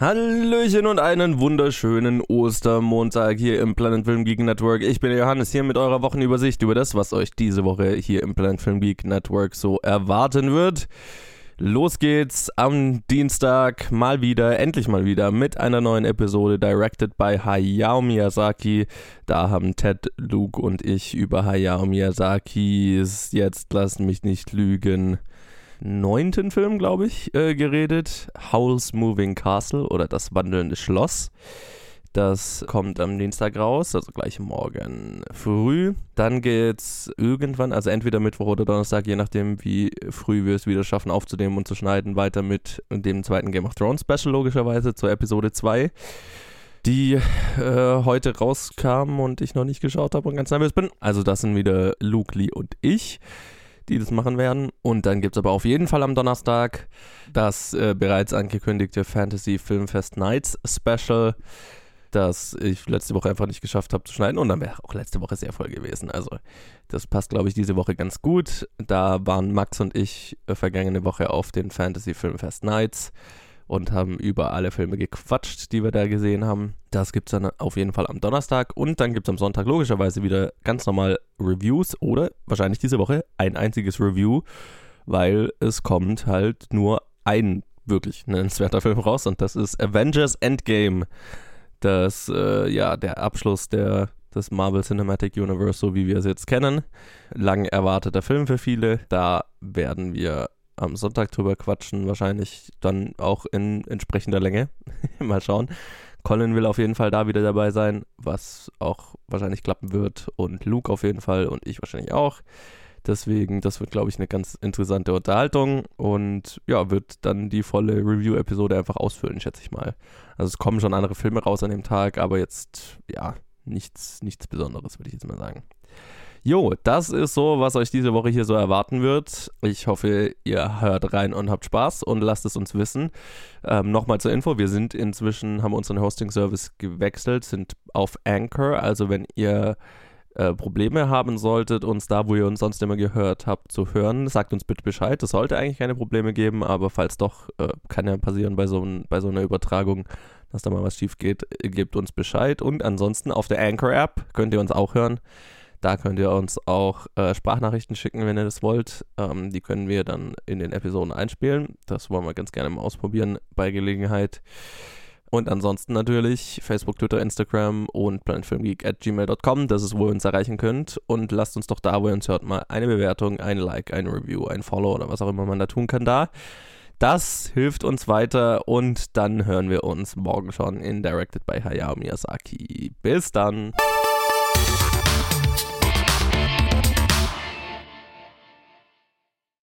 Hallöchen und einen wunderschönen Ostermontag hier im Planet Film Geek Network. Ich bin der Johannes hier mit eurer Wochenübersicht über das, was euch diese Woche hier im Planet Film Geek Network so erwarten wird. Los geht's am Dienstag mal wieder, endlich mal wieder mit einer neuen Episode directed by Hayao Miyazaki. Da haben Ted, Luke und ich über Hayao Miyazakis, jetzt lasst mich nicht lügen, neunten Film, glaube ich, äh, geredet. Howl's Moving Castle oder Das wandelnde Schloss. Das kommt am Dienstag raus, also gleich morgen früh. Dann geht's irgendwann, also entweder Mittwoch oder Donnerstag, je nachdem, wie früh wir es wieder schaffen aufzunehmen und zu schneiden, weiter mit dem zweiten Game of Thrones Special, logischerweise, zur Episode 2 die äh, heute rauskam und ich noch nicht geschaut habe und ganz nervös bin. Also das sind wieder Luke, Lee und ich die das machen werden. Und dann gibt es aber auf jeden Fall am Donnerstag das äh, bereits angekündigte Fantasy Filmfest Nights Special, das ich letzte Woche einfach nicht geschafft habe zu schneiden. Und dann wäre auch letzte Woche sehr voll gewesen. Also das passt, glaube ich, diese Woche ganz gut. Da waren Max und ich äh, vergangene Woche auf den Fantasy Filmfest Nights und haben über alle Filme gequatscht, die wir da gesehen haben. Das gibt es dann auf jeden Fall am Donnerstag und dann gibt es am Sonntag logischerweise wieder ganz normal Reviews oder wahrscheinlich diese Woche ein einziges Review, weil es kommt halt nur ein wirklich nennenswerter Film raus und das ist Avengers Endgame. Das, äh, ja, der Abschluss der, des Marvel Cinematic Universe, so wie wir es jetzt kennen. Lang erwarteter Film für viele. Da werden wir am Sonntag drüber quatschen, wahrscheinlich dann auch in entsprechender Länge. Mal schauen. Colin will auf jeden Fall da wieder dabei sein, was auch wahrscheinlich klappen wird. Und Luke auf jeden Fall und ich wahrscheinlich auch. Deswegen, das wird, glaube ich, eine ganz interessante Unterhaltung und ja, wird dann die volle Review-Episode einfach ausfüllen, schätze ich mal. Also es kommen schon andere Filme raus an dem Tag, aber jetzt, ja, nichts, nichts Besonderes, würde ich jetzt mal sagen. Jo, das ist so, was euch diese Woche hier so erwarten wird. Ich hoffe, ihr hört rein und habt Spaß und lasst es uns wissen. Ähm, Nochmal zur Info, wir sind inzwischen, haben unseren Hosting-Service gewechselt, sind auf Anchor. Also wenn ihr äh, Probleme haben solltet, uns da, wo ihr uns sonst immer gehört habt, zu hören, sagt uns bitte Bescheid. Es sollte eigentlich keine Probleme geben, aber falls doch, äh, kann ja passieren bei so, bei so einer Übertragung, dass da mal was schief geht, gebt uns Bescheid. Und ansonsten auf der Anchor-App könnt ihr uns auch hören. Da könnt ihr uns auch äh, Sprachnachrichten schicken, wenn ihr das wollt. Ähm, die können wir dann in den Episoden einspielen. Das wollen wir ganz gerne mal ausprobieren bei Gelegenheit. Und ansonsten natürlich Facebook, Twitter, Instagram und planetfilmgeek at gmail.com. Das ist, wo ihr uns erreichen könnt. Und lasst uns doch da, wo ihr uns hört, mal eine Bewertung, ein Like, ein Review, ein Follow oder was auch immer man da tun kann da. Das hilft uns weiter und dann hören wir uns morgen schon in Directed by Hayao Miyazaki. Bis dann.